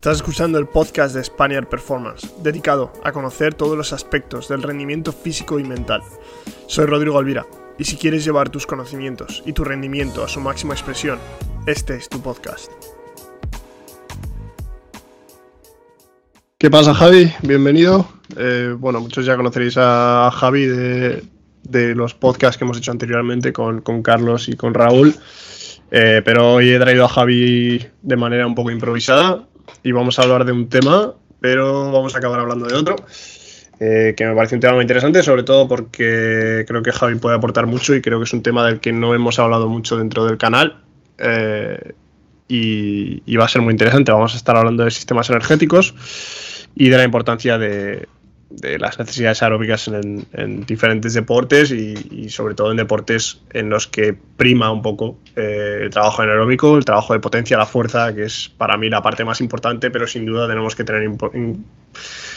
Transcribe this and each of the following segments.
Estás escuchando el podcast de Spaniard Performance, dedicado a conocer todos los aspectos del rendimiento físico y mental. Soy Rodrigo Alvira, y si quieres llevar tus conocimientos y tu rendimiento a su máxima expresión, este es tu podcast. ¿Qué pasa Javi? Bienvenido. Eh, bueno, muchos ya conoceréis a Javi de, los podcasts que hemos hecho anteriormente con, Carlos y con Raúl. Eh, pero hoy he traído a Javi de manera un poco improvisada y vamos a hablar de un tema, pero vamos a acabar hablando de otro, eh, que me parece un tema muy interesante, sobre todo porque creo que Javi puede aportar mucho y creo que es un tema del que no hemos hablado mucho dentro del canal. Eh, y, va a ser muy interesante. Vamos a estar hablando de sistemas energéticos y de la importancia de, de las necesidades aeróbicas en, diferentes deportes y, sobre todo en deportes en los que prima un poco eh, el trabajo anaeróbico, el trabajo de potencia, la fuerza, que es para mí la parte más importante, pero sin duda tenemos que tener,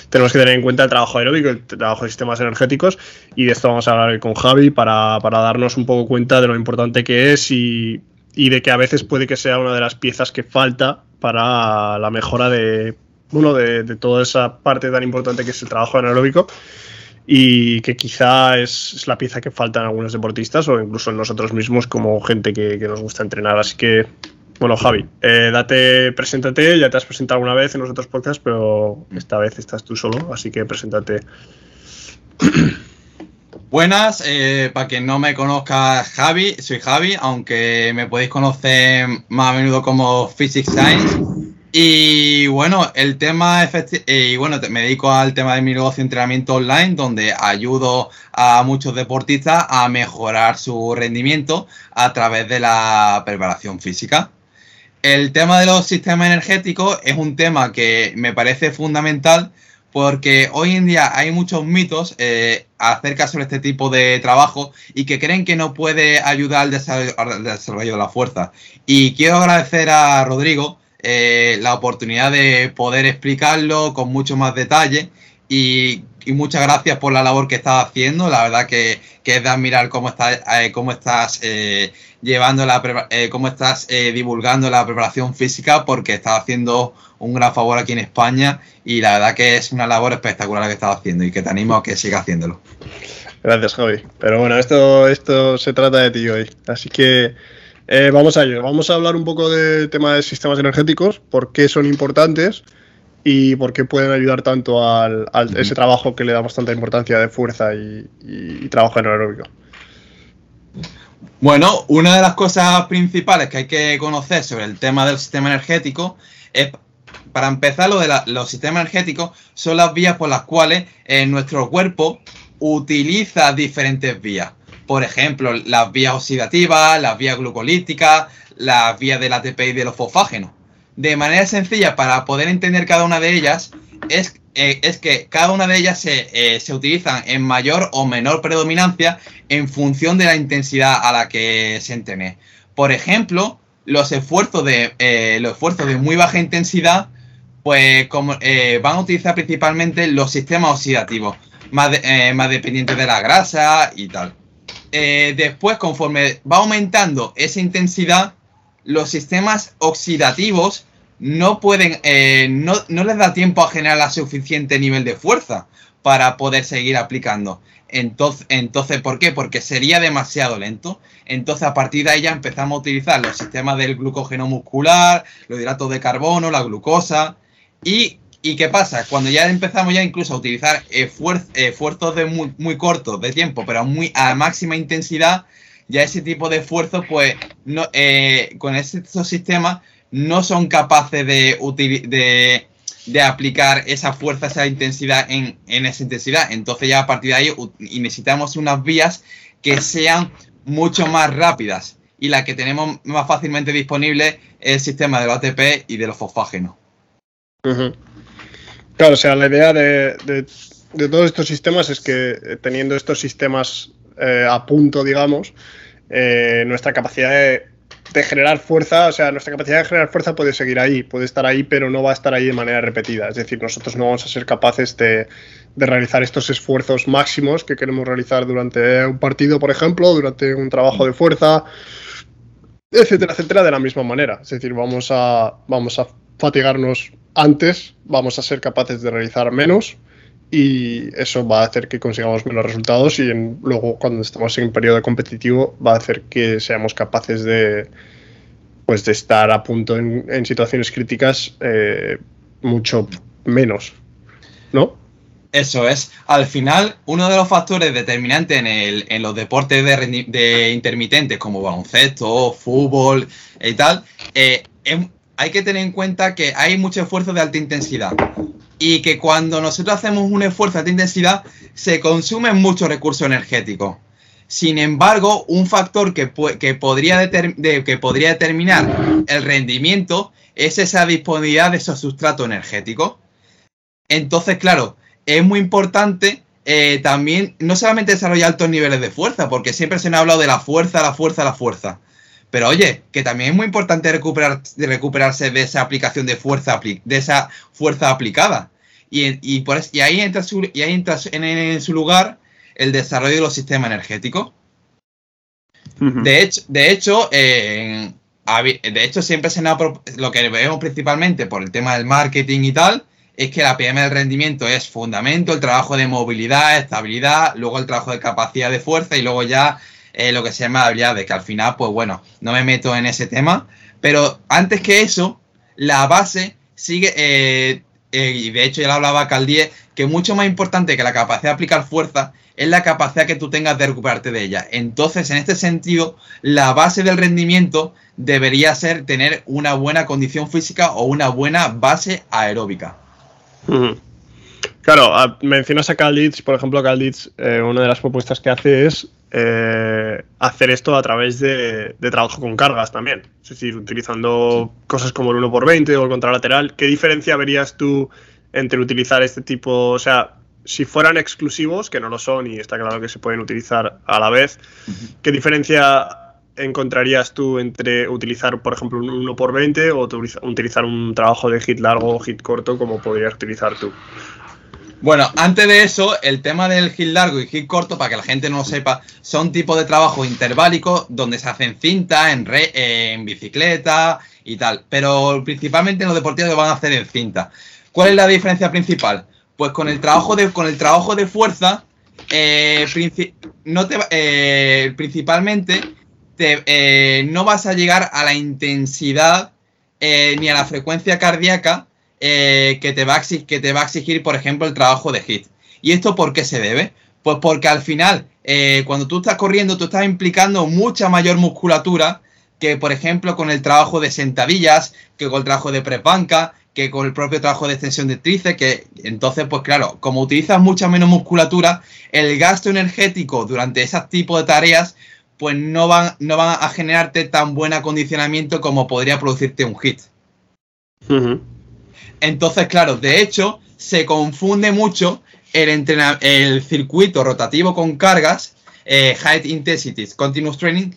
tenemos que tener en cuenta el trabajo aeróbico, el trabajo de sistemas energéticos y de esto vamos a hablar con Javi para, para darnos un poco cuenta de lo importante que es y, y de que a veces puede que sea una de las piezas que falta para la mejora de uno de, toda esa parte tan importante que es el trabajo anaeróbico y que quizá es, la pieza que falta en algunos deportistas o incluso en nosotros mismos como gente que, nos gusta entrenar. Así que, bueno, Javi, eh, date, preséntate, ya te has presentado alguna vez en los otros podcasts, pero esta vez estás tú solo, así que preséntate. Buenas, eh, para quien no me conozca, Javi, soy Javi, aunque me podéis conocer más a menudo como Physics Science. Y bueno, el tema, y bueno, me dedico al tema de mi negocio de entrenamiento online, donde ayudo a muchos deportistas a mejorar su rendimiento a través de la preparación física. El tema de los sistemas energéticos es un tema que me parece fundamental porque hoy en día hay muchos mitos eh, acerca sobre este tipo de trabajo y que creen que no puede ayudar al desarrollo de la fuerza. Y quiero agradecer a Rodrigo eh, la oportunidad de poder explicarlo con mucho más detalle y, muchas gracias por la labor que estás haciendo. La verdad que, es de admirar cómo, estás, eh, cómo estás eh, llevando la cómo estás divulgando la preparación física porque estás haciendo un gran favor aquí en España y la verdad que es una labor espectacular la que estás haciendo y que te animo a que sigas haciéndolo. Gracias, Javi. Pero bueno, esto, esto se trata de ti hoy. Así que eh, vamos a ello. Vamos a hablar un poco del tema de sistemas energéticos, por qué son importantes y por qué pueden ayudar tanto al, a ese trabajo que le damos tanta importancia de fuerza y, trabajo anaeróbico. Bueno, una de las cosas principales que hay que conocer sobre el tema del sistema energético es, para empezar, lo de los sistemas energéticos son las vías por las cuales eh, nuestro cuerpo utiliza diferentes vías por ejemplo, las vías oxidativas, las vías glucolíticas, las vías del ATP y de los fosfágenos. De manera sencilla, para poder entender cada una de ellas, es, eh, es que cada una de ellas se, eh, se, utilizan en mayor o menor predominancia en función de la intensidad a la que se entrene. Por ejemplo, los esfuerzos de, eh, los esfuerzos de muy baja intensidad pues como, van a utilizar principalmente los sistemas oxidativos, más, más dependientes de la grasa y tal. Eh, después, conforme va aumentando esa intensidad, los sistemas oxidativos no pueden, eh, no, les da tiempo a generar la suficiente nivel de fuerza para poder seguir aplicando. Entonces, entonces, ¿por qué? Porque sería demasiado lento. Entonces, a partir de ahí ya empezamos a utilizar los sistemas del glucógeno muscular, los hidratos de carbono, la glucosa. Y ¿Y qué pasa? Cuando ya empezamos ya incluso a utilizar esfuerzos de muy, muy cortos de tiempo, pero muy a máxima intensidad, ya ese tipo de esfuerzos, pues, no, eh, con estos sistemas no son capaces de, de, aplicar esa fuerza, esa intensidad en, esa intensidad. Entonces ya a partir de ahí necesitamos unas vías que sean mucho más rápidas. Y la que tenemos más fácilmente disponible es el sistema de los ATP y de los fosfágenos. Claro, o sea, la idea de, todos estos sistemas es que eh, teniendo estos sistemas eh, a punto, digamos, eh, nuestra capacidad de, generar fuerza, o sea, nuestra capacidad de generar fuerza puede seguir ahí, puede estar ahí, pero no va a estar ahí de manera repetida. Es decir, nosotros no vamos a ser capaces de, de realizar estos esfuerzos máximos que queremos realizar durante un partido, por ejemplo, durante un trabajo de fuerza, etcétera, etcétera, de la misma manera. Es decir, vamos a, vamos a fatigarnos antes vamos a ser capaces de realizar menos y eso va a hacer que consigamos menos resultados y luego cuando estamos en periodo competitivo va a hacer que seamos capaces de pues de estar a punto en, situaciones críticas eh, mucho menos, ¿no? Eso es. Al final, uno de los factores determinantes en, el, en los deportes de, de, intermitentes como baloncesto, fútbol y tal, eh, hay que tener en cuenta que hay mucho esfuerzo de alta intensidad y que cuando nosotros hacemos un esfuerzo de alta intensidad se consumen muchos recursos energéticos. Sin embargo, un factor que, que, podría que podría determinar el rendimiento es esa disponibilidad de esos sustratos energéticos. Entonces, claro, es muy importante eh, también no solamente desarrollar altos niveles de fuerza, porque siempre se nos ha hablado de la fuerza, la fuerza, la fuerza. Pero oye, que también es muy importante recuperar, recuperarse de esa aplicación de fuerza, de esa fuerza aplicada. Y, por, y ahí entra, su, y ahí entra en, su lugar el desarrollo de los sistemas energéticos. De hecho, de hecho, de hecho, siempre se nos lo que vemos principalmente por el tema del marketing y tal, es que la PM del rendimiento es fundamento, el trabajo de movilidad, estabilidad, luego el trabajo de capacidad de fuerza y luego ya eh, lo que se llama habilidades, que al final, pues bueno, no me meto en ese tema. Pero antes que eso, la base sigue, eh, eh, y de hecho ya lo hablaba Caldie, que mucho más importante que la capacidad de aplicar fuerza es la capacidad que tú tengas de recuperarte de ella. Entonces, en este sentido, la base del rendimiento debería ser tener una buena condición física o una buena base aeróbica. Claro, mencionas a Calditz, por ejemplo, Calditz, eh, una de las propuestas que hace es eh, hacer esto a través de, trabajo con cargas también. Es decir, utilizando cosas como el 1x20 o el contralateral. ¿Qué diferencia verías tú entre utilizar este tipo, o sea, si fueran exclusivos, que no lo son y está claro que se pueden utilizar a la vez, ¿qué diferencia encontrarías tú entre utilizar, por ejemplo, un 1x20 o utilizar un trabajo de hit largo o hit corto como podrías utilizar tú? Bueno, antes de eso, el tema del hit largo y hit corto, para que la gente no lo sepa, son tipos de trabajo interválicos donde se hacen cinta, en, en bicicleta y tal. Pero principalmente en los deportivos lo van a hacer en cinta. ¿Cuál es la diferencia principal? Pues con el trabajo de, con el trabajo de fuerza, eh, no te, eh, principalmente eh, no vas a llegar a la intensidad eh, ni a la frecuencia cardíaca eh, que, te va a exigir, que te va a exigir, por ejemplo, el trabajo de HIT. ¿Y esto por qué se debe? Pues porque al final, cuando tú estás corriendo, tú estás implicando mucha mayor musculatura que, por ejemplo, con el trabajo de sentadillas, que con el trabajo de press banca, que con el propio trabajo de extensión de tríceps, que entonces, pues claro, como utilizas mucha menos musculatura, el gasto energético durante ese tipo de tareas pues no van, no van a generarte tan buen acondicionamiento como podría producirte un hit. Entonces, claro, de hecho, se confunde mucho el, el circuito rotativo con cargas, eh, High Intensity Continuous Training,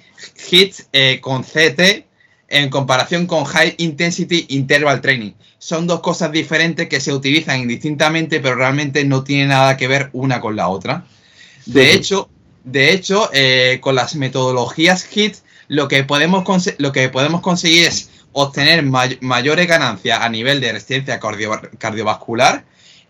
HIT eh, con CT, en comparación con High Intensity Interval Training. Son dos cosas diferentes que se utilizan indistintamente, pero realmente no tienen nada que ver una con la otra. De hecho, de hecho, eh, con las metodologías HIT, lo que podemos, lo que podemos conseguir es obtener mayores ganancias a nivel de resistencia cardiovascular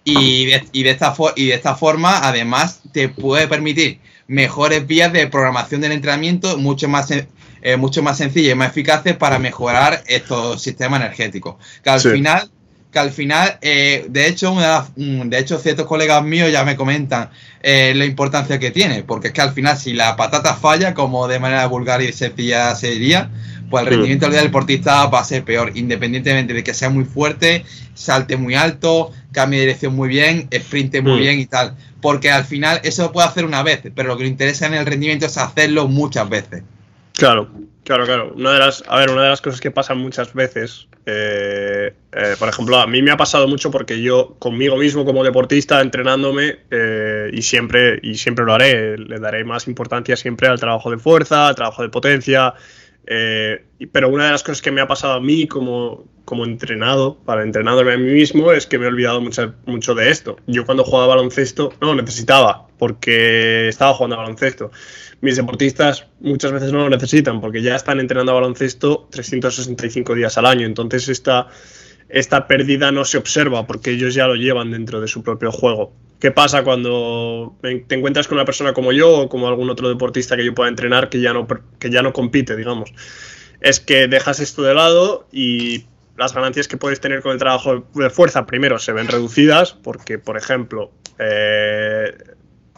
y de, esta y de esta forma, además, te puede permitir mejores vías de programación del entrenamiento mucho más, eh, mucho más sencillas y más eficaces para mejorar estos sistemas energéticos. Que al final que al final, eh, de hecho, de hecho, ciertos colegas míos ya me comentan eh, la importancia que tiene, porque es que al final, si la patata falla, como de manera vulgar y sencilla sería, pues el rendimiento del deportista va a ser peor, independientemente de que sea muy fuerte, salte muy alto, cambie de dirección muy bien, sprinte muy bien y tal. Porque al final eso lo puede hacer una vez, pero lo que le interesa en el rendimiento es hacerlo muchas veces. Claro, claro, claro. Una de las, a ver, una de las cosas que pasan muchas veces eh, eh, por ejemplo, a mí me ha pasado mucho porque yo conmigo mismo como deportista entrenándome eh, y siempre y siempre lo haré, le daré más importancia siempre al trabajo de fuerza, al trabajo de potencia. Pero una de las cosas que me ha pasado a mí como, como entrenado, para entrenarme a mí mismo, es que me he olvidado mucho, mucho de esto. Yo cuando jugaba baloncesto no lo necesitaba porque estaba jugando a baloncesto mis deportistas muchas veces no lo necesitan porque ya están entrenando a baloncesto 365 días al año. Entonces esta, esta pérdida no se observa porque ellos ya lo llevan dentro de su propio juego. ¿Qué pasa cuando te encuentras con una persona como yo o como algún otro deportista que yo pueda entrenar que ya no, que ya no compite, digamos? Es que dejas esto de lado y las ganancias que puedes tener con el trabajo de fuerza, primero, se ven reducidas porque, por ejemplo, eh,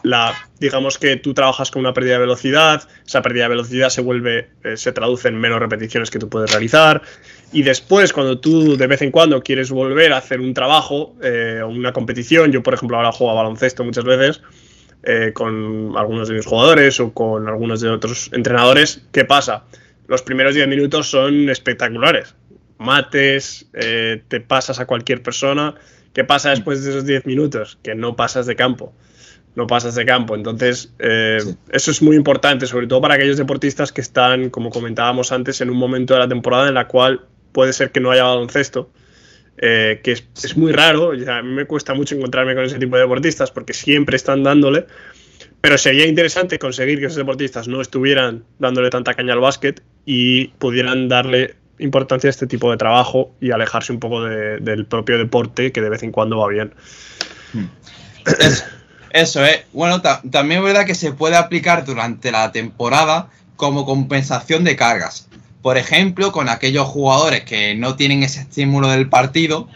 la, digamos que tú trabajas con una pérdida de velocidad, esa pérdida de velocidad se vuelve, eh, se traduce en menos repeticiones que tú puedes realizar. Y después, cuando tú de vez en cuando quieres volver a hacer un trabajo eh, o una competición, yo por ejemplo ahora juego a baloncesto muchas veces eh, con algunos de mis jugadores o con algunos de otros entrenadores, ¿qué pasa? Los primeros 10 minutos son espectaculares. Mates, te pasas a cualquier persona. ¿Qué pasa después de esos 10 minutos? Que no pasas de campo no pasas de campo. Entonces, eh, eso es muy importante, sobre todo para aquellos deportistas que están, como comentábamos antes, en un momento de la temporada en la cual puede ser que no haya baloncesto, eh, que es, muy raro. a mí me cuesta mucho encontrarme con ese tipo de deportistas porque siempre están dándole. Pero sería interesante conseguir que esos deportistas no estuvieran dándole tanta caña al básquet y pudieran darle importancia a este tipo de trabajo y alejarse un poco del propio deporte que de vez en cuando va bien. Eso es. Bueno, también es verdad que se puede aplicar durante la temporada como compensación de cargas. Por ejemplo, con aquellos jugadores que no tienen ese estímulo del partido,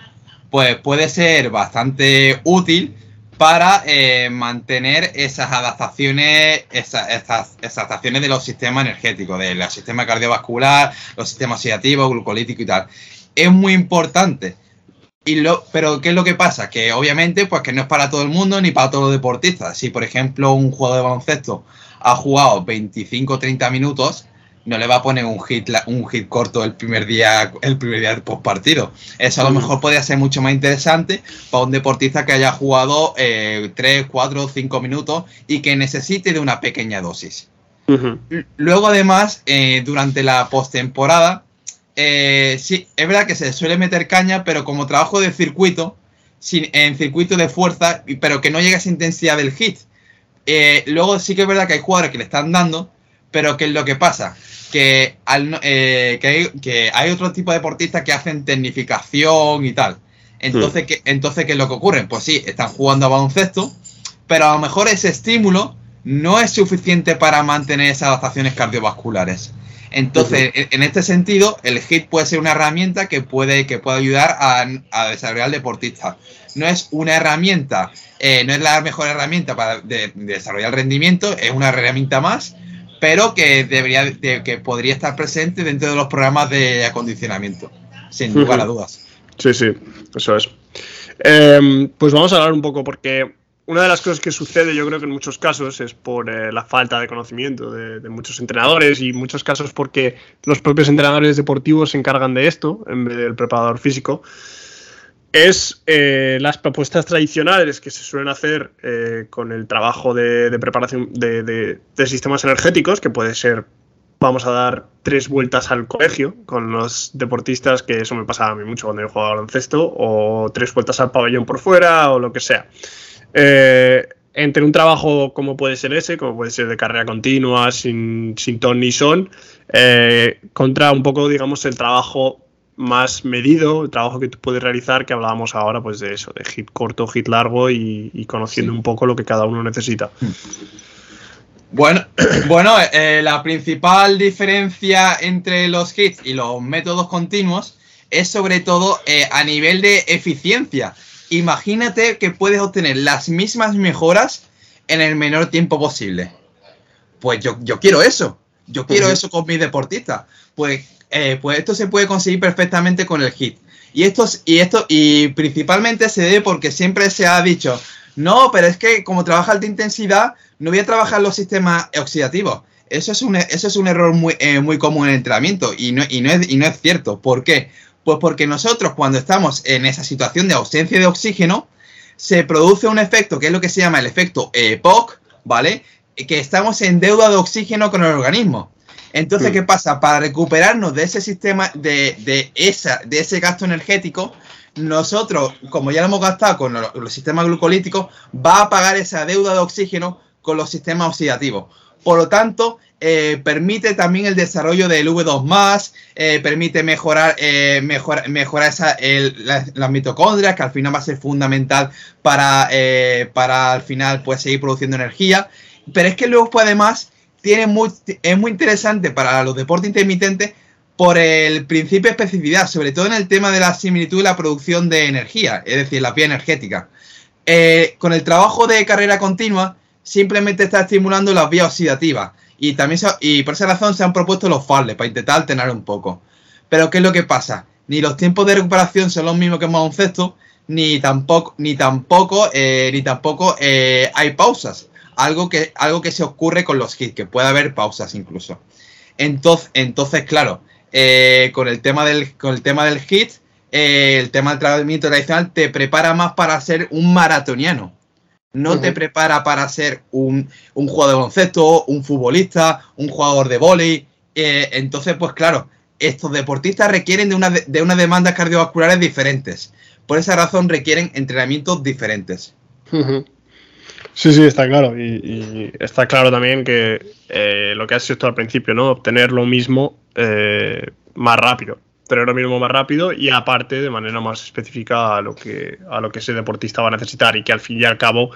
pues puede ser bastante útil para eh, mantener esas adaptaciones, esas, adaptaciones de los sistemas energéticos, del sistema cardiovascular, los sistemas oxidativos, glucolítico y tal. Es muy importante y lo, pero ¿qué es lo que pasa? Que obviamente, pues que no es para todo el mundo ni para todos los deportistas. Si, por ejemplo, un jugador de baloncesto ha jugado 25 o 30 minutos, no le va a poner un hit, un hit corto el primer día, el primer día del post partido. Eso a lo mejor podría ser mucho más interesante para un deportista que haya jugado eh, 3, 4, 5 minutos y que necesite de una pequeña dosis. Luego, además, eh, durante la postemporada, eh, sí, es verdad que se suele meter caña, pero como trabajo de circuito, en circuito de fuerza, pero que no llega a esa intensidad del hit. Eh, luego sí que es verdad que hay jugadores que le están dando, pero ¿qué es lo que pasa? Que, eh, que, hay, otro tipo de deportistas que hacen tecnificación y tal. Entonces, ¿qué, entonces, ¿qué es lo que ocurre? Pues sí, están jugando a baloncesto, pero a lo mejor ese estímulo no es suficiente para mantener esas adaptaciones cardiovasculares. Entonces, en este sentido, el HIT puede ser una herramienta que puede, que puede ayudar a, desarrollar al deportista. No es una herramienta, eh, no es la mejor herramienta para desarrollar el rendimiento, es una herramienta más, pero que debería, que podría estar presente dentro de los programas de acondicionamiento, sin lugar a dudas. Sí, sí, eso es. Em, pues vamos a hablar un poco porque una de las cosas que sucede, yo creo que en muchos casos, es por eh, la falta de conocimiento de, muchos entrenadores y en muchos casos porque los propios entrenadores deportivos se encargan de esto en vez del preparador físico. Es eh, las propuestas tradicionales que se suelen hacer eh, con el trabajo de, preparación de, sistemas energéticos, que puede ser vamos a dar tres vueltas al colegio con los deportistas, que eso me pasaba a mí mucho cuando yo jugaba baloncesto, o tres vueltas al pabellón por fuera, o lo que sea. Eh, entre un trabajo como puede ser ese, como puede ser de carrera continua, sin, sin ton ni son, contra un poco, digamos, el trabajo más medido, el trabajo que tú puedes realizar, que hablábamos ahora, pues de eso, de hit corto, hit largo y, conociendo un poco lo que cada uno necesita. Bueno, bueno eh, la principal diferencia entre los hits y los métodos continuos es sobre todo a nivel de eficiencia imagínate que puedes obtener las mismas mejoras en el menor tiempo posible. Pues yo, yo quiero eso. Yo quiero eso con mis deportistas. Pues, eh, pues esto se puede conseguir perfectamente con el HIT. Y esto, y esto, y principalmente se debe porque siempre se ha dicho, no, pero es que como trabaja alta intensidad, no voy a trabajar los sistemas oxidativos. Eso es un, eso es un error muy, eh, muy común en el entrenamiento y no, y, no es, y no es cierto. ¿Por qué? Pues porque nosotros cuando estamos en esa situación de ausencia de oxígeno, se produce un efecto que es lo que se llama el efecto EPOC, ¿vale? Que estamos en deuda de oxígeno con el organismo. Entonces, mm. ¿qué pasa? Para recuperarnos de ese sistema, de, esa, de ese gasto energético, nosotros, como ya lo hemos gastado con los, sistemas glucolíticos, va a pagar esa deuda de oxígeno con los sistemas oxidativos. Por lo tanto, eh, permite también el desarrollo del V2+, eh, permite mejorar, eh, mejorar esa, las mitocondrias, que al final va a ser fundamental para, para al final pues, seguir produciendo energía. Pero es que luego pues, además tiene muy, es muy interesante para los deportes intermitentes por el principio de especificidad, sobre todo en el tema de la similitud y la producción de energía, es decir, la vía energética. con el trabajo de carrera continua, simplemente está estimulando las vías oxidativas y también y por esa razón se han propuesto los farles para intentar alternar un poco. Pero ¿qué es lo que pasa? Ni los tiempos de recuperación son los mismos que en baloncesto, ni tampoco, ni tampoco, eh, ni tampoco eh, hay pausas. Algo que, algo que se ocurre con los hits, que puede haber pausas incluso. Entonces, entonces claro, eh, con, el tema del, con el tema del hit, el tema del tratamiento tradicional te prepara más para ser un maratoniano no te prepara para ser un, jugador de baloncesto, un futbolista, un jugador de vóley. Eh, entonces, pues claro, estos deportistas requieren de, una, de unas demandas cardiovasculares diferentes. Por esa razón requieren entrenamientos diferentes. Sí, sí, está claro. Y, está claro también que eh, lo que has hecho al principio, ¿no? Obtener lo mismo eh, más rápido tener lo mismo más rápido y aparte de manera más específica a lo que, a lo que ese deportista va a necesitar y que al fin y al cabo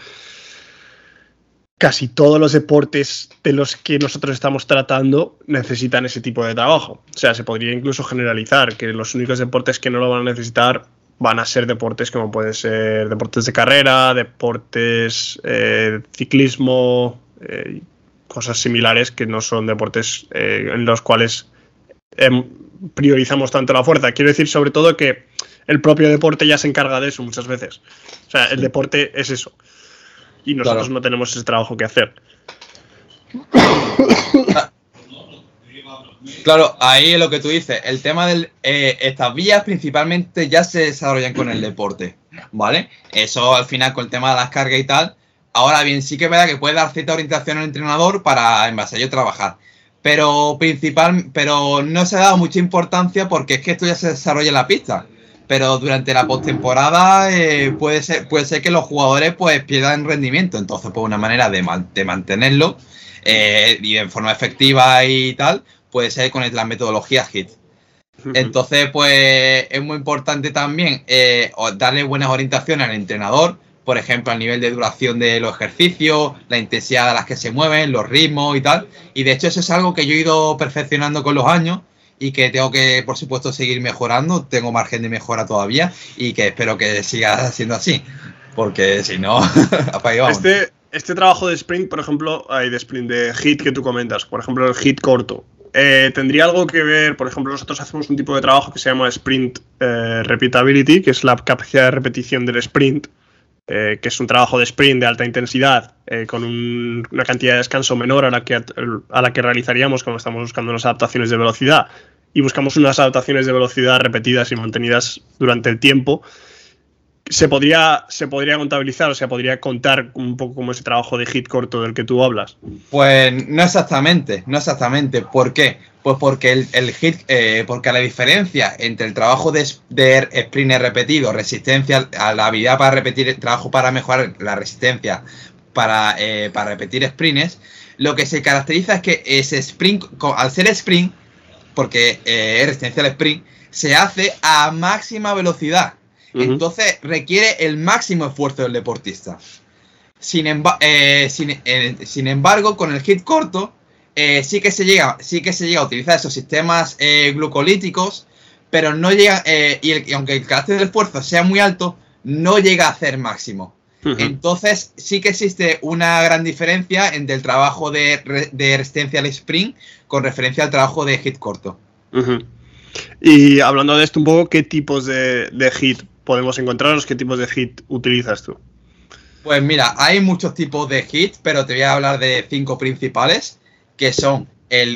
casi todos los deportes de los que nosotros estamos tratando necesitan ese tipo de trabajo. O sea, se podría incluso generalizar que los únicos deportes que no lo van a necesitar van a ser deportes como pueden ser deportes de carrera, deportes eh, ciclismo, eh, cosas similares que no son deportes eh, en los cuales em, priorizamos tanto la fuerza. Quiero decir sobre todo que el propio deporte ya se encarga de eso muchas veces. O sea, el deporte es eso. Y nosotros no tenemos ese trabajo que hacer. Claro, ahí es lo que tú dices. El tema de eh, estas vías principalmente ya se desarrollan con el deporte, ¿vale? Eso al final con el tema de las cargas y tal. Ahora bien, sí que es verdad que puede dar cierta orientación al entrenador para en base a ello trabajar pero principal, pero no se ha dado mucha importancia porque es que esto ya se desarrolla en la pista. Pero durante la postemporada eh, puede ser puede ser que los jugadores pues pierdan rendimiento. Entonces, pues una manera de, de mantenerlo eh, y de forma efectiva y tal, puede ser con la metodología HIT. Entonces, pues es muy importante también eh, darle buenas orientaciones al entrenador por ejemplo, el nivel de duración de los ejercicios, la intensidad a las que se mueven, los ritmos y tal. Y de hecho eso es algo que yo he ido perfeccionando con los años y que tengo que, por supuesto, seguir mejorando. Tengo margen de mejora todavía y que espero que siga siendo así, porque si no, este, este trabajo de sprint, por ejemplo, hay de sprint de hit que tú comentas, por ejemplo, el hit corto. Eh, ¿Tendría algo que ver, por ejemplo, nosotros hacemos un tipo de trabajo que se llama sprint eh, repeatability, que es la capacidad de repetición del sprint, eh, que es un trabajo de sprint de alta intensidad, eh, con una cantidad de descanso menor a la, que, a la que realizaríamos cuando estamos buscando unas adaptaciones de velocidad. Y buscamos unas adaptaciones de velocidad repetidas y mantenidas durante el tiempo se podría, se podría contabilizar, o sea, podría contar un poco como ese trabajo de hit corto del que tú hablas. Pues no exactamente, no exactamente. ¿Por qué? Pues porque el, hit, eh, la diferencia entre el trabajo de, de sprint repetido, resistencia a la habilidad para repetir, trabajo para mejorar la resistencia para, eh, para repetir sprints, lo que se caracteriza es que ese sprint, al ser sprint, porque eh, es resistencia al sprint, se hace a máxima velocidad. Entonces requiere el máximo esfuerzo del deportista. Sin, eh, eh, sin, embargo, con el hit corto, eh, sí, que se llega, sí que se llega a utilizar esos sistemas glucolíticos, pero no llega, y, aunque el carácter del esfuerzo sea muy alto, no llega a ser máximo. Entonces, sí que existe una gran diferencia entre el trabajo de, resistencia al sprint con referencia al trabajo de hit corto. Y hablando de esto un poco, ¿qué tipos de, de hit podemos encontrarnos? ¿Qué tipos de hit utilizas tú? Pues mira, hay muchos tipos de hits, pero te voy a hablar de cinco principales, que son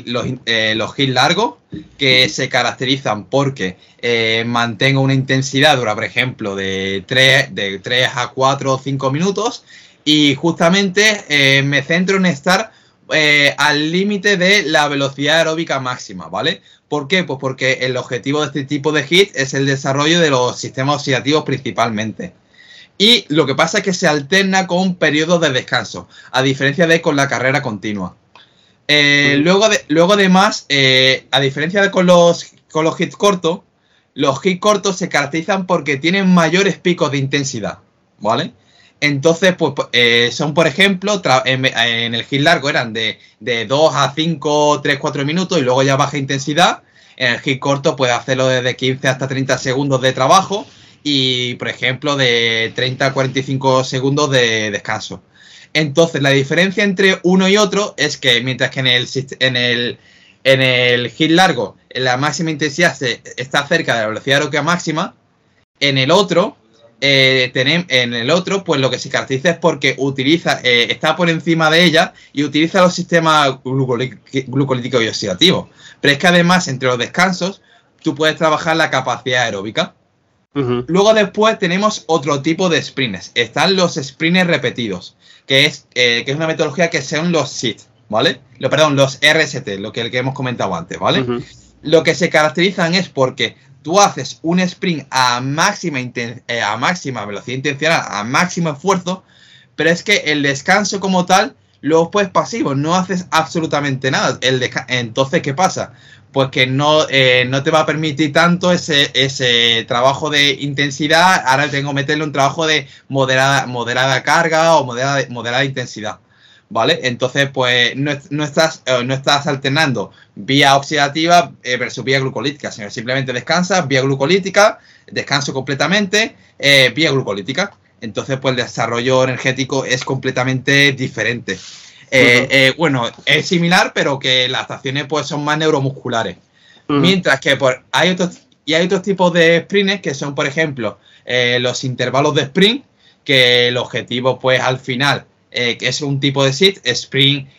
los, eh, los, hits largos, que se caracterizan porque eh, mantengo una intensidad dura, por ejemplo, de 3, de 3 a 4 o 5 minutos, y justamente eh, me centro en estar al límite de la velocidad aeróbica máxima, ¿vale? ¿Por qué? Pues porque el objetivo de este tipo de hit es el desarrollo de los sistemas oxidativos principalmente. Y lo que pasa es que se alterna con periodos de descanso, a diferencia de con la carrera continua. Eh, luego, de, luego además, eh, a diferencia de con los, con los hits cortos, los hits cortos se caracterizan porque tienen mayores picos de intensidad, ¿vale? Entonces, pues eh, son, por ejemplo, en, el hit largo eran de, de 2 a 5, 3, 4 minutos y luego ya baja intensidad. En el hit corto puede hacerlo desde 15 hasta 30 segundos de trabajo y, por ejemplo, de 30 a 45 segundos de descanso. Entonces, la diferencia entre uno y otro es que mientras que en el, en el, en el hit largo la máxima intensidad está cerca de la velocidad aeróbica máxima, en el otro, eh, tenemos, en el otro, pues lo que se caracteriza es porque utiliza, eh, está por encima de ella y utiliza los sistemas glucolíticos y oxidativos. Pero es que además, entre los descansos, tú puedes trabajar la capacidad aeróbica. Luego después tenemos otro tipo de sprints. Están los sprints repetidos que es, eh, que es una metodología que son los SIT, ¿vale? Lo, perdón, los RST, lo que, que hemos comentado antes, ¿vale? Lo que se caracterizan es porque tú haces un sprint a máxima, eh, a máxima velocidad intencional, a máximo esfuerzo, pero es que el descanso como tal luego pues pasivo, no haces absolutamente nada. El Entonces, ¿qué pasa? Pues que no, eh, no te va a permitir tanto ese, ese trabajo de intensidad. Ahora tengo que meterle un trabajo de moderada, moderada carga o moderada, moderada intensidad. ¿Vale? Entonces, pues no, estás, eh, no estás alternando vía oxidativa eh, versus vía glucolítica, sino simplemente descansas, vía glucolítica, descanso completamente, vía glucolítica. Entonces, pues el desarrollo energético es completamente diferente. Eh, eh, bueno, es similar, pero que las estaciones pues son más neuromusculares. Mientras que por, hay otros y hay otros tipos de sprints que son, por ejemplo, eh, los intervalos de sprint, que el objetivo, pues al final, que es un tipo de sit, sprint,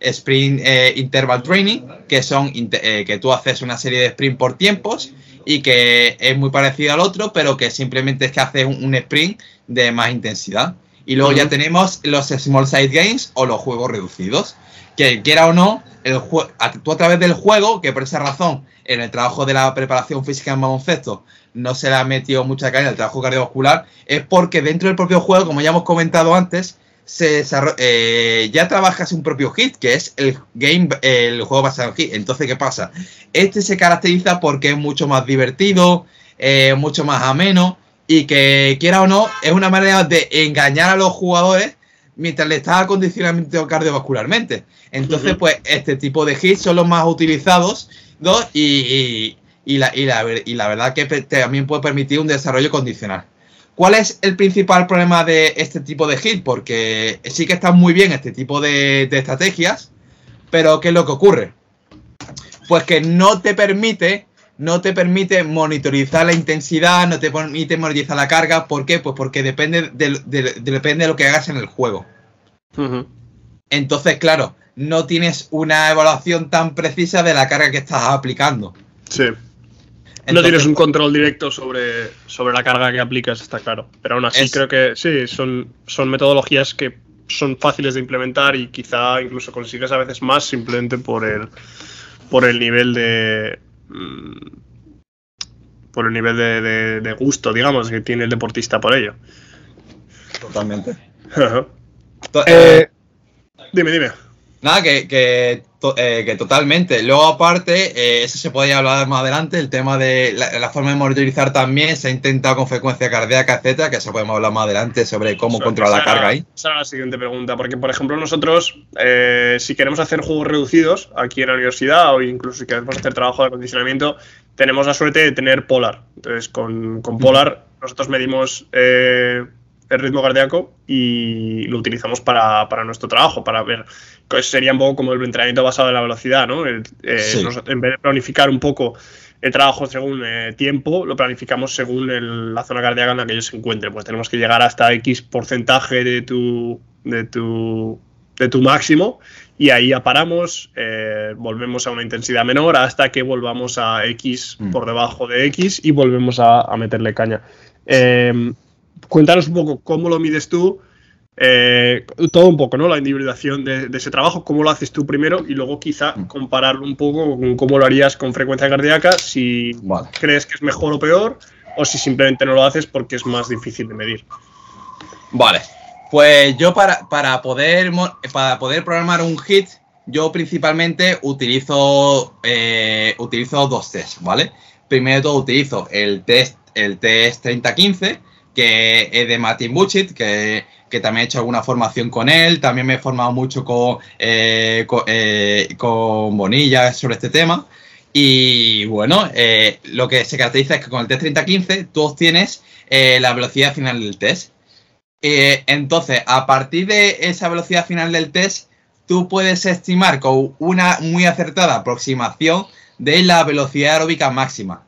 sprint interval training, que son que tú haces una serie de sprint por tiempos y que es muy parecido al otro, pero que simplemente es que haces un, sprint de más intensidad. Y luego ya tenemos los Small Side Games o los juegos reducidos. Que quiera o no, el tú a través del juego, que por esa razón en el trabajo de la preparación física en baloncesto no se le ha metido mucha caña el trabajo cardiovascular, es porque dentro del propio juego, como ya hemos comentado antes, se eh, ya trabajas un propio hit, que es el game, el juego basado en hit. Entonces, ¿qué pasa? Este se caracteriza porque es mucho más divertido, eh, mucho más ameno y que, quiera o no, es una manera de engañar a los jugadores mientras le estás acondicionando cardiovascularmente. Entonces, pues, este tipo de hits son los más utilizados y, la, y, la, y la verdad que también puede permitir un desarrollo condicional. ¿Cuál es el principal problema de este tipo de hit? Porque sí que están muy bien este tipo de, estrategias, pero ¿qué es lo que ocurre? Pues que no te permite, no te permite monitorizar la intensidad, no te permite monitorizar la carga. ¿Por qué? Pues porque depende de, depende de lo que hagas en el juego. Entonces, claro, no tienes una evaluación tan precisa de la carga que estás aplicando. Sí no tienes un control directo sobre, sobre la carga que aplicas, está claro. Pero aún así creo que sí, son, son metodologías que son fáciles de implementar y quizá incluso consigues a veces más simplemente por el, por el nivel de... Mm, por el nivel de, gusto, digamos, que tiene el deportista por ello. Totalmente. Eh, dime, dime. Nada, que, que, eh, que totalmente. Luego, aparte, eh, eso se podría hablar más adelante, el tema de la, forma de monitorizar también se ha intentado con frecuencia cardíaca, etcétera, que eso podemos hablar más adelante sobre cómo controlar la carga ahí. Esa es la siguiente pregunta, porque, por ejemplo, nosotros, eh, si queremos hacer juegos reducidos aquí en la universidad o incluso si queremos hacer trabajo de acondicionamiento, tenemos la suerte de tener Polar. Entonces, con, con Polar, nosotros medimos el ritmo cardíaco y lo utilizamos para, nuestro trabajo, para ver. Sería un poco como el entrenamiento basado en la velocidad, ¿no? Eh, en vez de planificar un poco el trabajo según eh, tiempo, lo planificamos según la zona cardíaca en la que ellos se encuentren. Pues tenemos que llegar hasta X porcentaje de tu, de tu, de tu máximo y ahí ya paramos, eh, volvemos a una intensidad menor hasta que volvamos a X mm. por debajo de X y volvemos a, a meterle caña. Eh, cuéntanos un poco cómo lo mides tú, eh, todo un poco, ¿no? La individuación de, ese trabajo, cómo lo haces tú primero y luego quizá mm. compararlo un poco con cómo lo harías con frecuencia cardíaca, si crees que es mejor o peor o si simplemente no lo haces porque es más difícil de medir. Vale, pues yo para, para, poder, para poder programar un hit yo principalmente utilizo, eh, utilizo dos tests, ¿vale? Primero de todo utilizo el test, el test 3015, que es de Martin Buchit, que, también he hecho alguna formación con él, también me he formado mucho con, eh, eh, con, Bonilla sobre este tema. Y bueno, lo que se caracteriza es que con el test 3015 tú obtienes la velocidad final del test. entonces, a partir de esa velocidad final del test, tú puedes estimar con una muy acertada aproximación de la velocidad aeróbica máxima.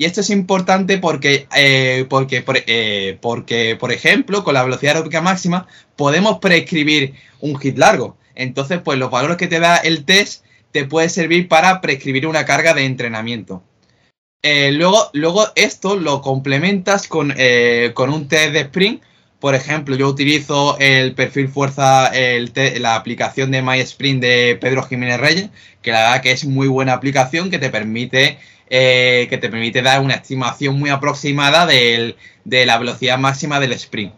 Y esto es importante porque, eh, porque, eh, porque, por ejemplo, con la velocidad aeróbica máxima podemos prescribir un hit largo. Entonces, pues los valores que te da el test te puede servir para prescribir una carga de entrenamiento. Eh, luego, luego esto lo complementas con, con un test de sprint por ejemplo, yo utilizo el perfil fuerza, la aplicación de MySprint de Pedro Jiménez Reyes, que la verdad que es muy buena aplicación que te permite, eh, que te permite dar una estimación muy aproximada de la velocidad máxima del sprint.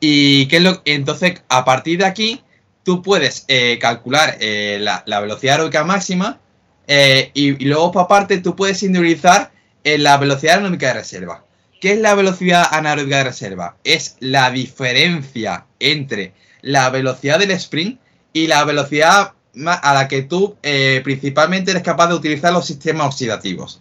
Y lo, entonces, a partir de aquí, tú puedes eh, calcular eh, la, velocidad aeróbica máxima y, y, luego, por aparte, tú puedes individualizar la velocidad aeróbica de reserva. ¿Qué es la velocidad anaeróbica de reserva? Es la diferencia entre la velocidad del sprint y la velocidad a la que tú eh, principalmente eres capaz de utilizar los sistemas oxidativos.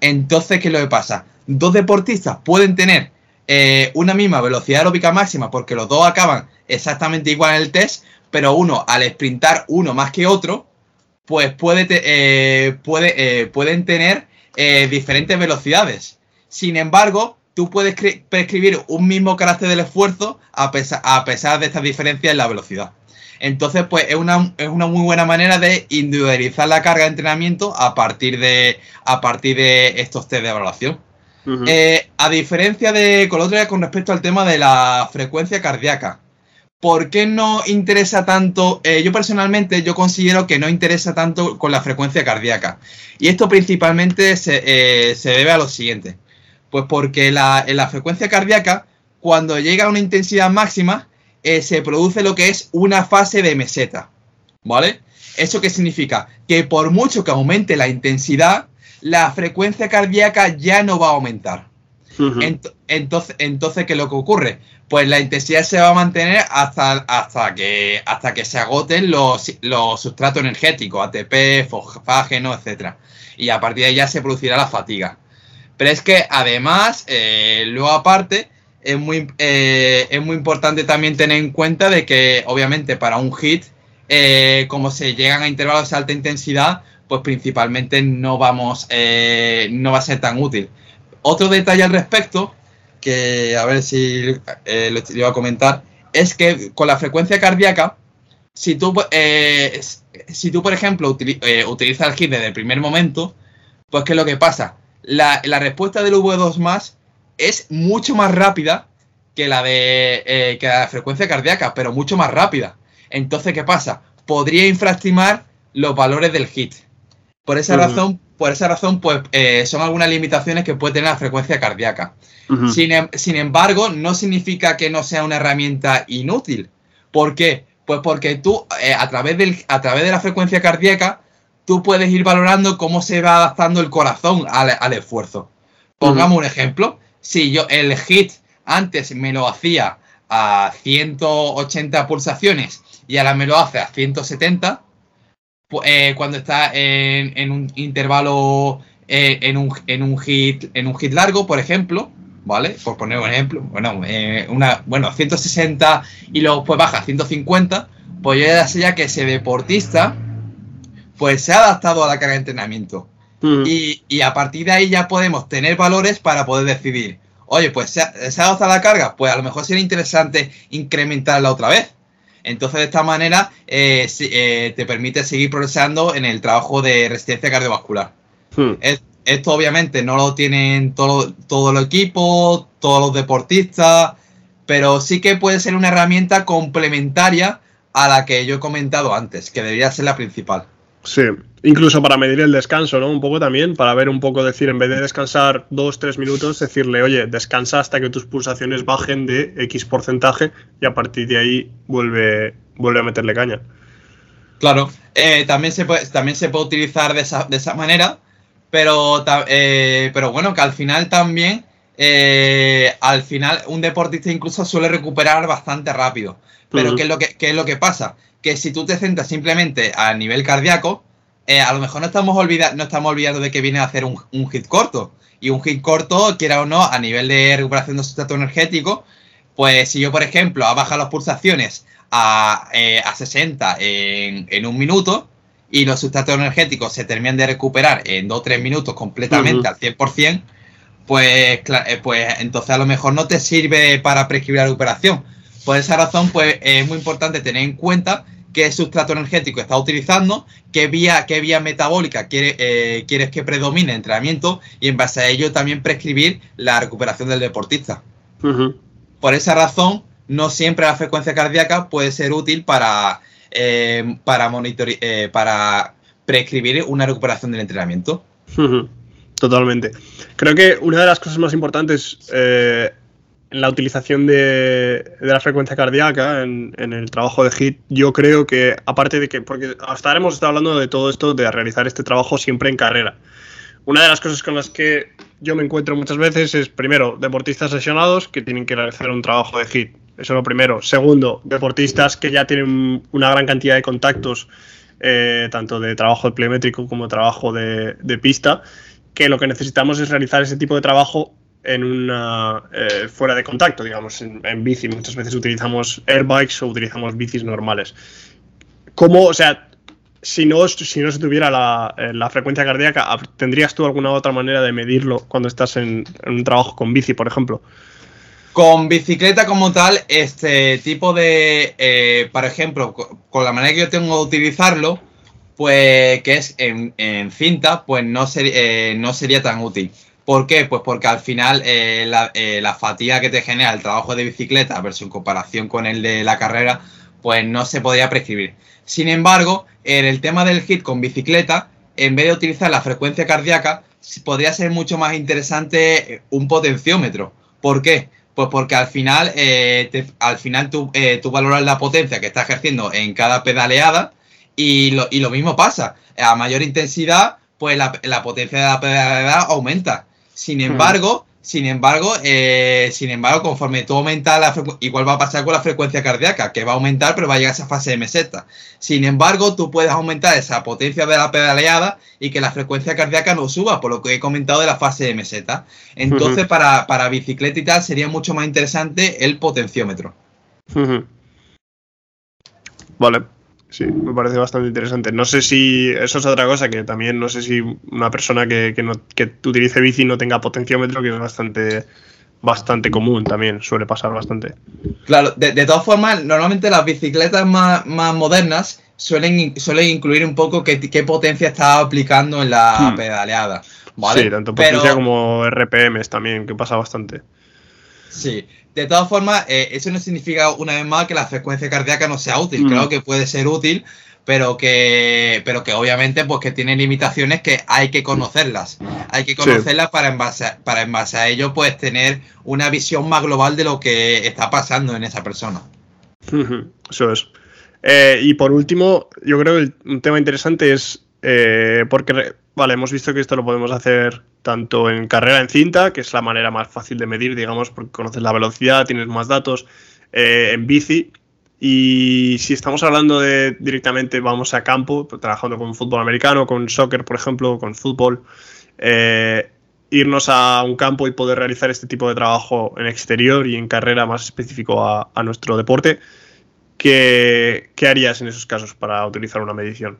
Entonces, ¿qué es lo que pasa? Dos deportistas pueden tener eh, una misma velocidad aeróbica máxima porque los dos acaban exactamente igual en el test, pero uno al sprintar uno más que otro, pues puede eh, puede, pueden tener diferentes velocidades. Sin embargo, tú puedes prescribir un mismo carácter del esfuerzo a pesar de estas diferencias en la velocidad. Entonces, pues es una, muy buena manera de individualizar la carga de entrenamiento a partir de, a partir de estos test de evaluación. Eh, a diferencia de con otro con respecto al tema de la frecuencia cardíaca, ¿por qué no interesa tanto? Eh, yo personalmente yo considero que no interesa tanto con la frecuencia cardíaca. Y esto principalmente se, eh, se debe a lo siguiente. Pues porque la, en la frecuencia cardíaca, cuando llega a una intensidad máxima, eh, se produce lo que es una fase de meseta. ¿Vale? ¿Eso qué significa? Que por mucho que aumente la intensidad, la frecuencia cardíaca ya no va a aumentar. entonces, entonces, ¿qué es lo que ocurre? Pues la intensidad se va a mantener hasta, hasta, que, hasta que se agoten los, los sustratos energéticos, ATP, fosfágeno, etc. Y a partir de ahí ya se producirá la fatiga. Pero es que además, eh, luego aparte, es muy, eh, es muy importante también tener en cuenta de que obviamente para un hit, eh, como se llegan a intervalos de alta intensidad, pues principalmente no vamos, no va a ser tan útil. Otro detalle al respecto, que a ver si lo iba a comentar, es que con la frecuencia cardíaca, si tú, si tú por ejemplo, utilizas el hit desde el primer momento, pues ¿qué es lo que pasa? la, respuesta del V2 más es mucho más rápida que la de eh, que la frecuencia cardíaca, pero mucho más rápida. Entonces, ¿qué pasa? Podría infraestimar los valores del hit. Por esa razón, por esa razón, pues eh, son algunas limitaciones que puede tener la frecuencia cardíaca. Em, sin, embargo, no significa que no sea una herramienta inútil. ¿Por qué? Pues porque tú, eh, a, través del, a través de la frecuencia cardíaca, tú puedes ir valorando cómo se va adaptando el corazón al, esfuerzo. Pongamos un ejemplo. Si yo el hit antes me lo hacía a 180 pulsaciones y ahora me lo hace a 170, eh, cuando está en, un intervalo, eh, en, un, en, un hit, en un hit largo, por ejemplo, ¿vale? Por poner un ejemplo, bueno, eh, una, bueno, 160 y luego pues baja a 150, pues ya sería que ese deportista pues se ha adaptado a la carga de entrenamiento. Mm. Y, a partir de ahí ya podemos tener valores para poder decidir, oye, pues se ha, la carga, pues a lo mejor sería interesante incrementarla otra vez. Entonces, de esta manera, eh, eh, te permite seguir progresando en el trabajo de resistencia cardiovascular. Mm. esto, obviamente, no lo tienen todo, todo el equipo, todos los deportistas, pero sí que puede ser una herramienta complementaria a la que yo he comentado antes, que debería ser la principal. Sí, incluso para medir el descanso, ¿no? Un poco también, para ver un poco, decir, en vez de descansar dos, tres minutos, decirle, oye, descansa hasta que tus pulsaciones bajen de X porcentaje y a partir de ahí vuelve, vuelve a meterle caña. Claro, eh, también, se puede, también se puede utilizar de esa, de esa manera, pero, eh, pero bueno, que al final también, eh, al final un deportista incluso suele recuperar bastante rápido. Pero ¿qué, es lo que, ¿qué es lo que pasa? Que si tú te centras simplemente a nivel cardíaco, a lo mejor no estamos, olvidando, no estamos olvidando de que viene a hacer un, un, hit corto. Y un hit corto, quiera o no, a nivel de recuperación de sustrato energético, pues si yo, por ejemplo, baja las pulsaciones a, eh, a 60 en, en, un minuto y los sustratos energéticos se terminan de recuperar en 2 o 3 minutos completamente uh -huh. al 100%, pues, pues entonces a lo mejor no te sirve para prescribir la recuperación. Por esa razón, pues es muy importante tener en cuenta qué sustrato energético estás utilizando, qué vía, qué vía metabólica quiere, eh, quieres que predomine el entrenamiento y en base a ello también prescribir la recuperación del deportista. Uh -huh. Por esa razón, no siempre la frecuencia cardíaca puede ser útil para, eh, para, eh, para prescribir una recuperación del entrenamiento. Uh -huh. Totalmente. Creo que una de las cosas más importantes eh, la utilización de, la frecuencia cardíaca en, el trabajo de HIT, yo creo que, aparte de que, porque hasta ahora hemos estado hablando de todo esto, de realizar este trabajo siempre en carrera. Una de las cosas con las que yo me encuentro muchas veces es, primero, deportistas lesionados que tienen que realizar un trabajo de HIT. Eso es lo primero. Segundo, deportistas que ya tienen una gran cantidad de contactos, eh, tanto de trabajo de pliométrico como trabajo de, pista, que lo que necesitamos es realizar ese tipo de trabajo en una eh, fuera de contacto, digamos, en, en, bici. Muchas veces utilizamos airbikes o utilizamos bicis normales. ¿Cómo, o sea, si no, si no se tuviera la, eh, la, frecuencia cardíaca, ¿tendrías tú alguna otra manera de medirlo cuando estás en, un trabajo con bici, por ejemplo? Con bicicleta como tal, este tipo de, eh, por ejemplo, con la manera que yo tengo de utilizarlo, pues que es en, en cinta, pues no, ser, eh, no sería tan útil. ¿Por qué? Pues porque al final eh, la, eh, la, fatiga que te genera el trabajo de bicicleta versus en comparación con el de la carrera, pues no se podría prescribir. Sin embargo, en el tema del hit con bicicleta, en vez de utilizar la frecuencia cardíaca, podría ser mucho más interesante un potenciómetro. ¿Por qué? Pues porque al final, eh, al final tú, eh, valoras la potencia que estás ejerciendo en cada pedaleada y lo, mismo pasa. A mayor intensidad, pues la, potencia de la pedaleada aumenta. Sin embargo, mm. sin embargo, eh, sin embargo, conforme tú aumentas la igual va a pasar con la frecuencia cardíaca, que va a aumentar, pero va a llegar a esa fase de meseta. Sin embargo, tú puedes aumentar esa potencia de la pedaleada y que la frecuencia cardíaca no suba, por lo que he comentado de la fase de meseta. Entonces, para, para bicicleta y tal, sería mucho más interesante el potenciómetro. Vale. Sí, me parece bastante interesante. No sé si eso es otra cosa que también no sé si una persona que, que, no, que utilice bici no tenga potenciómetro, que es bastante bastante común también, suele pasar bastante. Claro, de, de todas formas, normalmente las bicicletas más, más modernas suelen, suelen incluir un poco qué, qué potencia está aplicando en la hmm. pedaleada. ¿vale? Sí, tanto potencia Pero, como RPMs también, que pasa bastante. Sí, de todas formas, eh, eso no significa una vez más que la frecuencia cardíaca no sea útil. Mm. Claro que puede ser útil, pero que, pero que obviamente pues que tiene limitaciones que hay que conocerlas. Hay que conocerlas sí. para, en base a, para en base a ello pues tener una visión más global de lo que está pasando en esa persona. Eso es. Eh, y por último, yo creo que un tema interesante es eh, porque, vale, hemos visto que esto lo podemos hacer tanto en carrera en cinta, que es la manera más fácil de medir, digamos, porque conoces la velocidad, tienes más datos, eh, en bici. Y si estamos hablando de directamente vamos a campo, pues, trabajando con fútbol americano, con soccer, por ejemplo, con fútbol, eh, irnos a un campo y poder realizar este tipo de trabajo en exterior y en carrera más específico a, nuestro deporte, ¿qué, ¿qué harías en esos casos para utilizar una medición?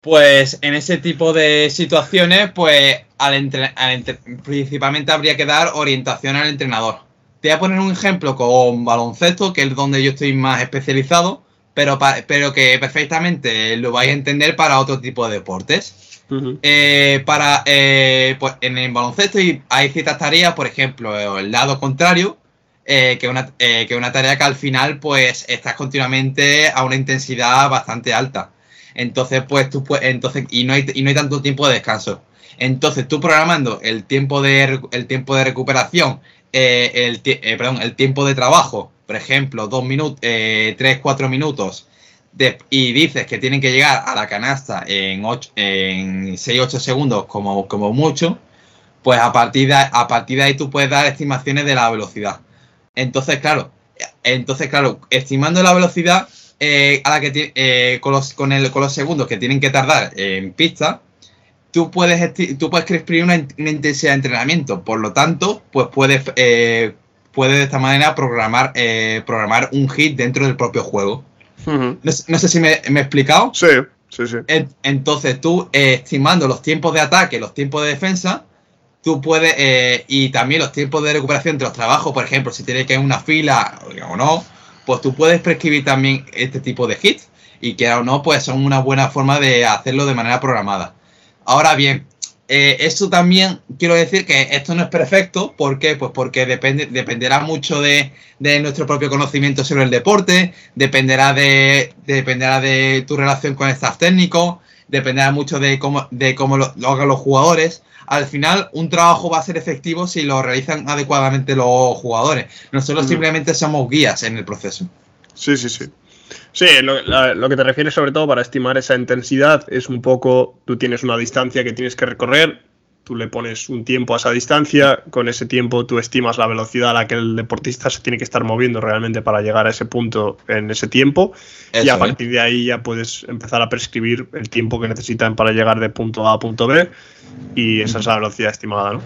Pues en ese tipo de situaciones, pues al entre, al entre, principalmente habría que dar orientación al entrenador. Te voy a poner un ejemplo con baloncesto, que es donde yo estoy más especializado, pero, pero que perfectamente lo vais a entender para otro tipo de deportes. Uh -huh. eh, para, eh, pues en el baloncesto hay ciertas tareas, por ejemplo, el lado contrario, eh, que, una, eh, que una tarea que al final pues estás continuamente a una intensidad bastante alta. Entonces, pues tú puedes, entonces, y no hay, y no hay tanto tiempo de descanso. Entonces, tú programando el tiempo de, el tiempo de recuperación, eh, el, eh, perdón, el tiempo de trabajo, por ejemplo, dos minutos, eh, tres, cuatro minutos, y dices que tienen que llegar a la canasta en, en 6-8 segundos como, como mucho, pues a partir, de, a partir de ahí tú puedes dar estimaciones de la velocidad. Entonces, claro, entonces, claro, estimando la velocidad eh, a la que eh, con, los, con, el, con los segundos que tienen que tardar en pista, tú puedes, tú puedes escribir una, intensidad de entrenamiento. Por lo tanto, pues puedes, eh, puedes de esta manera programar, programar un hit dentro del propio juego. no, sé si me, he explicado. Sí, sí, sí. Entonces tú, estimando los tiempos de ataque, los tiempos de defensa, tú puedes, eh, y también los tiempos de recuperación de los trabajos, por ejemplo, si tienes que ir una fila o no, pues tú puedes prescribir también este tipo de hits y que o no, pues son una buena forma de hacerlo de manera programada. Ahora bien, eh, esto también quiero decir que esto no es perfecto, ¿por qué? Pues porque depende, dependerá mucho de, nuestro propio conocimiento sobre el deporte, dependerá de, dependerá de tu relación con staff técnico, dependerá mucho de cómo, de cómo lo hagan los jugadores al final un trabajo va a ser efectivo si lo realizan adecuadamente los jugadores. Nosotros mm. simplemente somos guías en el proceso. Sí, sí, sí. Sí, lo, que te refieres sobre todo para estimar esa intensidad es un poco, tú tienes una distancia que tienes que recorrer, tú le pones un tiempo a esa distancia, con ese tiempo tú estimas la velocidad a la que el deportista se tiene que estar moviendo realmente para llegar a ese punto en ese tiempo y a partir de ahí ya puedes empezar a prescribir el tiempo que necesitan para llegar de punto A a punto B y esa es la velocidad estimada, ¿no?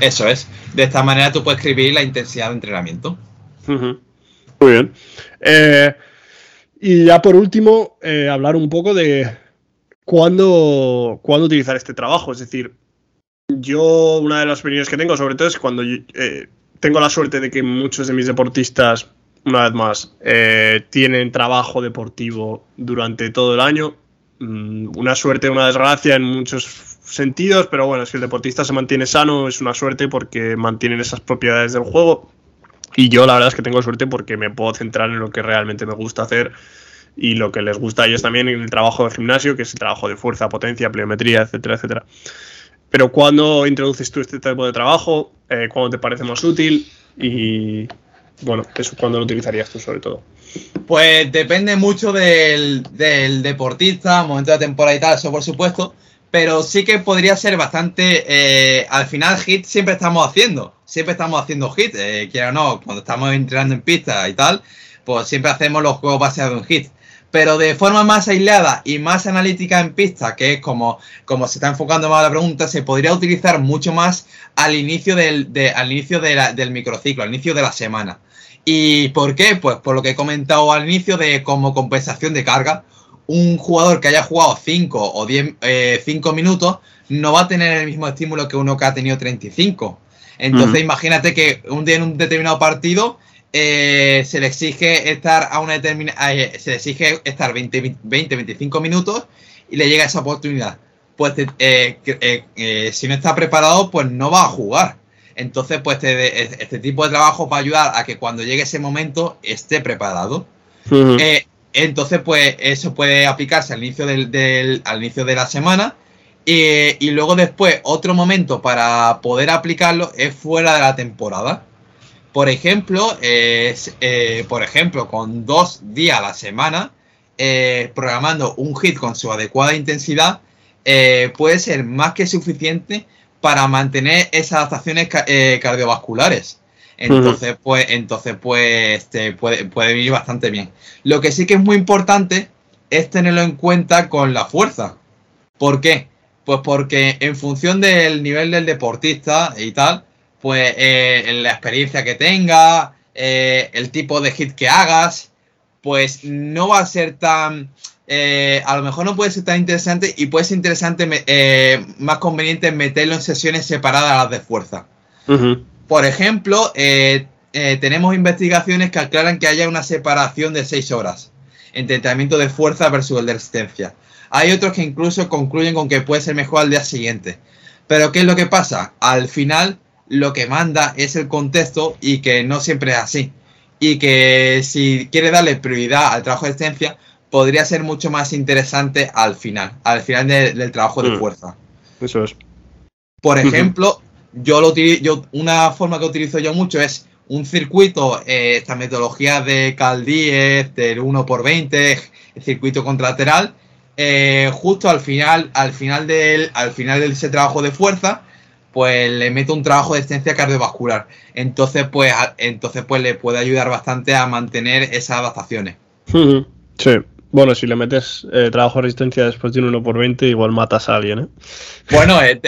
Eso es. De esta manera tú puedes escribir la intensidad de entrenamiento. Muy bien. Eh, y ya por último, eh, hablar un poco de cuándo, cuándo utilizar este trabajo. Es decir, yo, una de las opiniones que tengo, sobre todo, es cuando eh, tengo la suerte de que muchos de mis deportistas, una vez más, eh, tienen trabajo deportivo durante todo el año. Mm, una suerte, una desgracia en muchos sentidos, pero bueno, si el deportista se mantiene sano, es una suerte porque mantienen esas propiedades del juego. Y yo la verdad es que tengo suerte porque me puedo centrar en lo que realmente me gusta hacer y lo que les gusta a ellos también en el trabajo de gimnasio, que es el trabajo de fuerza, potencia, pliometría, etcétera, etcétera. Pero ¿cuándo introduces tú este tipo de trabajo? Eh, ¿Cuándo te parece más útil? Y bueno, eso cuándo lo utilizarías tú sobre todo. Pues depende mucho del, deportista, momento de temporada y tal, eso por supuesto. Pero sí que podría ser bastante. Eh, al final, hit siempre estamos haciendo. Siempre estamos haciendo hit. Eh, quiera o no, cuando estamos entrenando en pista y tal, pues siempre hacemos los juegos basados en hit pero de forma más aislada y más analítica en pista, que es como, como se está enfocando más la pregunta, se podría utilizar mucho más al inicio del, al inicio del microciclo, al inicio de la semana. ¿Y por qué? Pues por lo que he comentado al inicio de como compensación de carga, un jugador que haya jugado 5 o 10 eh, minutos no va a tener el mismo estímulo que uno que ha tenido 35. Entonces imagínate que un día en un determinado partido eh, se le exige estar a una determinada, eh, se le exige estar 20, 20, 25 minutos y le llega esa oportunidad. Pues eh, si no está preparado, pues no va a jugar. Entonces, pues este, este, tipo de trabajo va a ayudar a que cuando llegue ese momento esté preparado. entonces, pues eso puede aplicarse al inicio, del, al inicio de la semana. y luego después, otro momento para poder aplicarlo es fuera de la temporada. Por ejemplo, eh, por ejemplo, con dos días a la semana, eh, programando un hit con su adecuada intensidad, eh, puede ser más que suficiente para mantener esas adaptaciones cardiovasculares. Entonces, pues, entonces, pues, este, puede, puede venir bastante bien. Lo que sí que es muy importante es tenerlo en cuenta con la fuerza. ¿Por qué? Pues porque en función del nivel del deportista y tal, pues eh, la experiencia que tenga, eh, el tipo de hit que hagas, pues no va a ser tan... Eh, a lo mejor no puede ser tan interesante y puede ser interesante, más conveniente meterlo en sesiones separadas a las de fuerza. Por ejemplo, tenemos investigaciones que aclaran que haya una separación de 6 horas entre entrenamiento de fuerza versus el de resistencia. Hay otros que incluso concluyen con que puede ser mejor al día siguiente. Pero ¿qué es lo que pasa? Al final lo que manda es el contexto y que no siempre es así. Y que si quiere darle prioridad al trabajo de excedencia, podría ser mucho más interesante al final, al final del trabajo de mm. fuerza. Eso es. Por ejemplo, yo lo yo, una forma que utilizo yo mucho es un circuito, eh, esta metodología de Cal 10, del 1 por 20, el circuito contralateral, eh, justo al final, al final del, al final de ese trabajo de fuerza, pues le meto un trabajo de extensión cardiovascular. Entonces, pues, entonces, pues le puede ayudar bastante a mantener esas adaptaciones. Sí. Bueno, si le metes eh, trabajo de resistencia después de un 1 por 20, igual matas a alguien, ¿eh? Bueno, eh,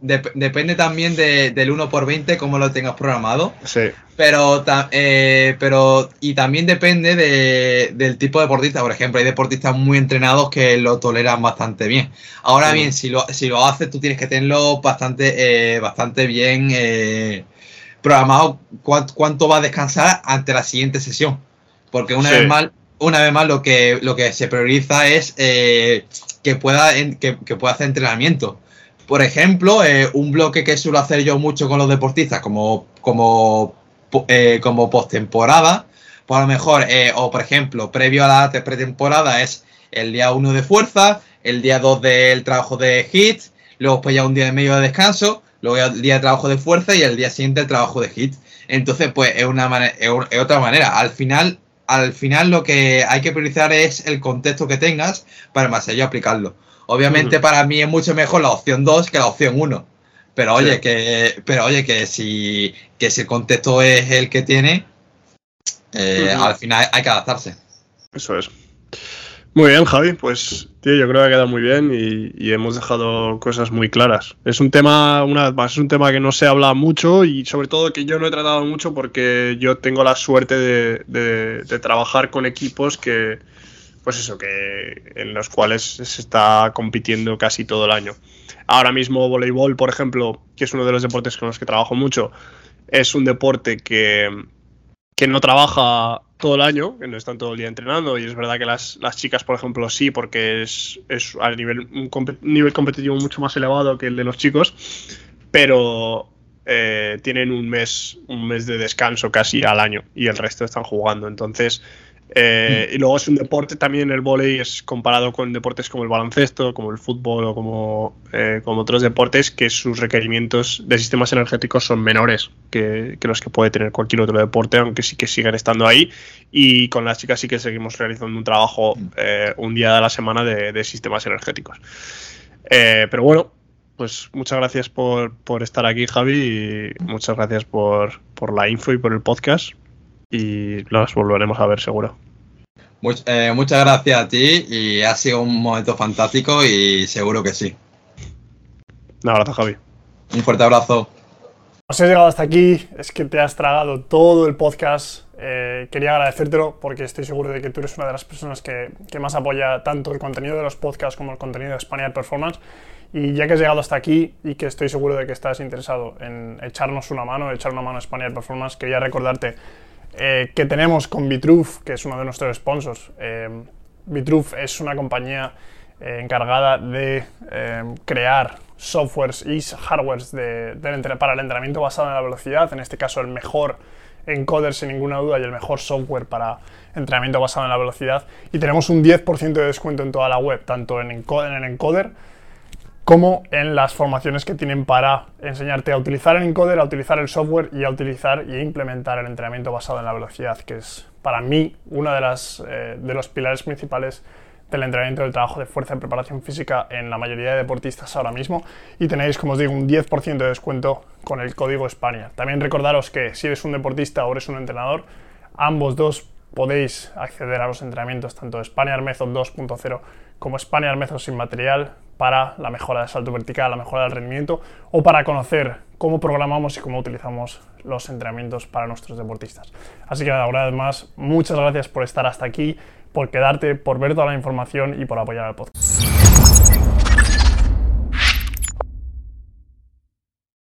depende también del 1 por 20 cómo lo tengas programado. Sí. Pero, pero y también depende del tipo de deportista. Por ejemplo, hay deportistas muy entrenados que lo toleran bastante bien. Ahora bien, si lo, si lo haces, tú tienes que tenerlo bastante, bastante bien programado cuánto, va a descansar ante la siguiente sesión. Porque una vez más una vez más, lo que, lo que se prioriza es eh, que, pueda, que, pueda hacer entrenamiento. Por ejemplo, eh, un bloque que suelo hacer yo mucho con los deportistas, como, como, eh, como postemporada, pues lo mejor, o por ejemplo, previo a la pretemporada es el día 1 de fuerza, el día 2 del trabajo de HIT, luego pues ya un día de medio de descanso, luego el día de trabajo de fuerza y el día siguiente el trabajo de HIT. Entonces, pues es, una es otra manera. Al final, al final lo que hay que priorizar es el contexto que tengas para más allá aplicarlo. Obviamente para mí es mucho mejor la opción 2 que la opción 1. Pero oye, que pero oye que si que si el contexto es el que tiene, eh, al final hay que adaptarse. Eso es. Muy bien, Javi. Pues, tío, yo creo que ha quedado muy bien y, hemos dejado cosas muy claras. Es un tema, una es un tema que no se habla mucho y sobre todo que yo no he tratado mucho porque yo tengo la suerte de, trabajar con equipos que, pues eso, que en los cuales se está compitiendo casi todo el año. Ahora mismo voleibol, por ejemplo, que es uno de los deportes con los que trabajo mucho, es un deporte que, que no trabaja todo el año, que no están todo el día entrenando, y es verdad que las, chicas, por ejemplo, sí, porque es, es a nivel, un nivel competitivo mucho más elevado que el de los chicos, pero eh, tienen un mes, un mes de descanso casi al año y el resto están jugando. Entonces, eh, y luego es un deporte también el vóley es comparado con deportes como el baloncesto, como el fútbol o como, eh, como otros deportes que sus requerimientos de sistemas energéticos son menores que, los que puede tener cualquier otro deporte, aunque sí que siguen estando ahí. Y con las chicas sí que seguimos realizando un trabajo eh, un día de la semana de, sistemas energéticos. pero bueno, pues muchas gracias por, estar aquí, Javi, y muchas gracias por, por la info y por el podcast y los volveremos a ver seguro. Eh, muchas gracias a ti y ha sido un momento fantástico y seguro que sí. Un abrazo, Javi. Un fuerte abrazo. Si has llegado hasta aquí, es que te has tragado todo el podcast. Eh, quería agradecértelo porque estoy seguro de que tú eres una de las personas que, que, más apoya tanto el contenido de los podcasts como el contenido de Spaniard Performance. Y ya que has llegado hasta aquí y que estoy seguro de que estás interesado en echarnos una mano, echar una mano a Spaniard Performance, quería recordarte eh, que tenemos con Vitruve, que es uno de nuestros sponsors. Eh, Vitruve es una compañía eh, encargada de crear softwares y hardwares para el entrenamiento basado en la velocidad, en este caso el mejor encoder sin ninguna duda y el mejor software para entrenamiento basado en la velocidad. Y tenemos un 10% de descuento en toda la web, tanto en, en el encoder como en las formaciones que tienen para enseñarte a utilizar el encoder, a utilizar el software y a utilizar y implementar el entrenamiento basado en la velocidad, que es para mí uno de, las, eh, de los pilares principales del entrenamiento del trabajo de fuerza y preparación física en la mayoría de deportistas ahora mismo y tenéis, como os digo, un 10% de descuento con el código España. También recordaros que si eres un deportista o eres un entrenador, ambos dos podéis acceder a los entrenamientos tanto de Spaniard Method 2.0 como Spaniard Method sin material para la mejora del salto vertical, la mejora del rendimiento o para conocer cómo programamos y cómo utilizamos los entrenamientos para nuestros deportistas. Así que nada, una vez más, muchas gracias por estar hasta aquí, por quedarte, por ver toda la información y por apoyar al podcast.